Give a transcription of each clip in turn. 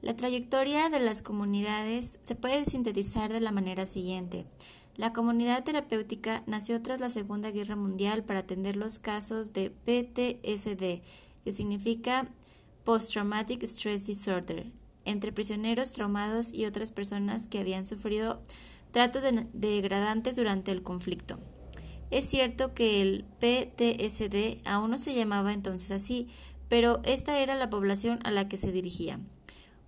La trayectoria de las comunidades se puede sintetizar de la manera siguiente. La comunidad terapéutica nació tras la Segunda Guerra Mundial para atender los casos de PTSD, que significa Post Traumatic Stress Disorder, entre prisioneros traumados y otras personas que habían sufrido tratos degradantes durante el conflicto. Es cierto que el PTSD aún no se llamaba entonces así, pero esta era la población a la que se dirigía.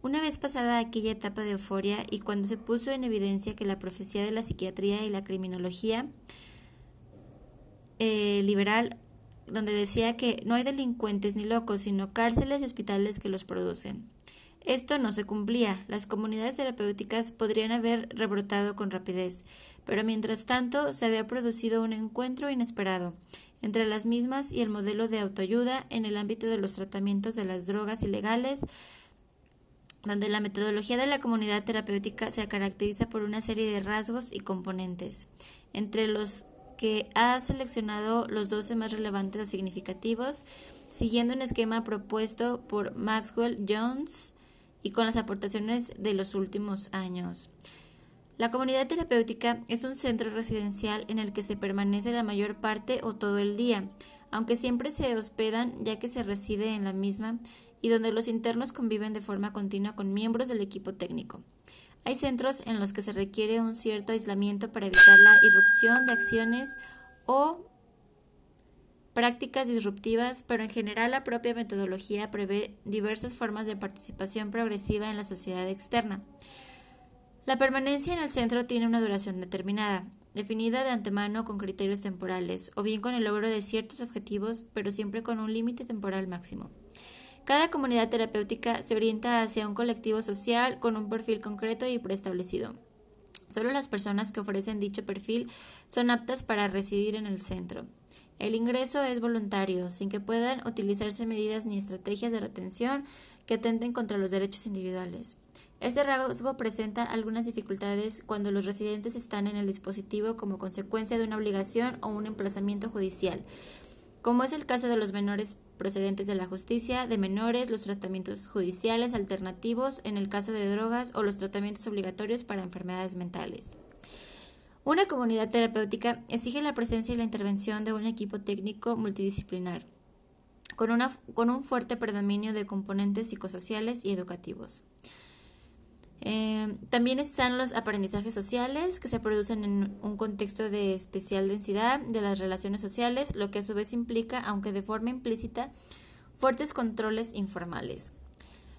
Una vez pasada aquella etapa de euforia y cuando se puso en evidencia que la profecía de la psiquiatría y la criminología eh, liberal, donde decía que no hay delincuentes ni locos, sino cárceles y hospitales que los producen. Esto no se cumplía. Las comunidades terapéuticas podrían haber rebrotado con rapidez, pero mientras tanto se había producido un encuentro inesperado entre las mismas y el modelo de autoayuda en el ámbito de los tratamientos de las drogas ilegales, donde la metodología de la comunidad terapéutica se caracteriza por una serie de rasgos y componentes, entre los que ha seleccionado los 12 más relevantes o significativos, siguiendo un esquema propuesto por Maxwell Jones y con las aportaciones de los últimos años. La comunidad terapéutica es un centro residencial en el que se permanece la mayor parte o todo el día, aunque siempre se hospedan ya que se reside en la misma y donde los internos conviven de forma continua con miembros del equipo técnico. Hay centros en los que se requiere un cierto aislamiento para evitar la irrupción de acciones o prácticas disruptivas, pero en general la propia metodología prevé diversas formas de participación progresiva en la sociedad externa. La permanencia en el centro tiene una duración determinada, definida de antemano con criterios temporales, o bien con el logro de ciertos objetivos, pero siempre con un límite temporal máximo. Cada comunidad terapéutica se orienta hacia un colectivo social con un perfil concreto y preestablecido. Solo las personas que ofrecen dicho perfil son aptas para residir en el centro. El ingreso es voluntario, sin que puedan utilizarse medidas ni estrategias de retención que atenten contra los derechos individuales. Este rasgo presenta algunas dificultades cuando los residentes están en el dispositivo como consecuencia de una obligación o un emplazamiento judicial, como es el caso de los menores procedentes de la justicia, de menores, los tratamientos judiciales alternativos en el caso de drogas o los tratamientos obligatorios para enfermedades mentales. Una comunidad terapéutica exige la presencia y la intervención de un equipo técnico multidisciplinar, con, una, con un fuerte predominio de componentes psicosociales y educativos. Eh, también están los aprendizajes sociales que se producen en un contexto de especial densidad de las relaciones sociales, lo que a su vez implica, aunque de forma implícita, fuertes controles informales.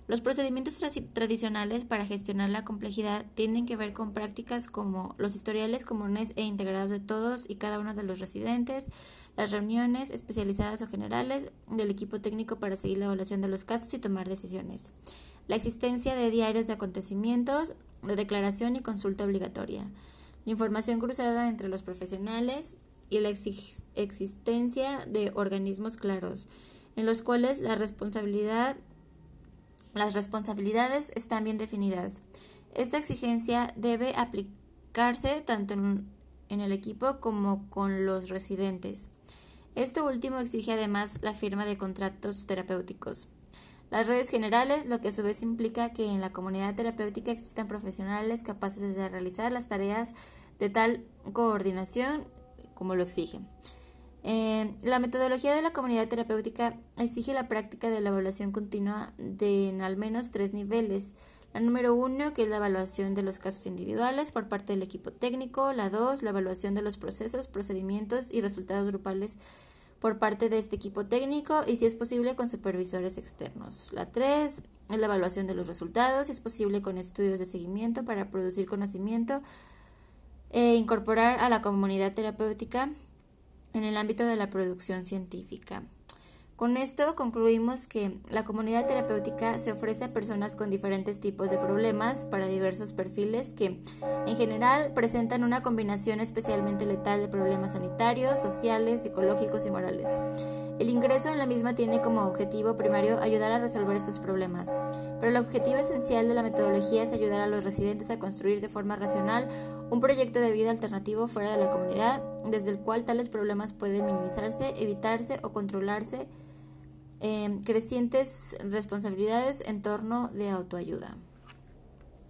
Los procedimientos tradicionales para gestionar la complejidad tienen que ver con prácticas como los historiales comunes e integrados de todos y cada uno de los residentes, las reuniones especializadas o generales del equipo técnico para seguir la evaluación de los casos y tomar decisiones, la existencia de diarios de acontecimientos, de declaración y consulta obligatoria, la información cruzada entre los profesionales y la existencia de organismos claros, en los cuales las responsabilidades están bien definidas. Esta exigencia debe aplicarse tanto en, el equipo como con los residentes. Esto último exige además la firma de contratos terapéuticos. Las redes generales, lo que a su vez implica que en la comunidad terapéutica existan profesionales capaces de realizar las tareas de tal coordinación como lo exigen. Eh, la metodología de la comunidad terapéutica exige la práctica de la evaluación continua de en al menos tres niveles. La número uno, que es la evaluación de los casos individuales por parte del equipo técnico. La dos, la evaluación de los procesos, procedimientos y resultados grupales por parte de este equipo técnico y si es posible con supervisores externos. La tres es la evaluación de los resultados, si es posible con estudios de seguimiento para producir conocimiento e incorporar a la comunidad terapéutica en el ámbito de la producción científica. Con esto concluimos que la comunidad terapéutica se ofrece a personas con diferentes tipos de problemas para diversos perfiles que, en general, presentan una combinación especialmente letal de problemas sanitarios, sociales, psicológicos y morales. El ingreso en la misma tiene como objetivo primario ayudar a resolver estos problemas, pero el objetivo esencial de la metodología es ayudar a los residentes a construir de forma racional un proyecto de vida alternativo fuera de la comunidad, desde el cual tales problemas pueden minimizarse, evitarse o controlarse eh, crecientes responsabilidades en torno de autoayuda.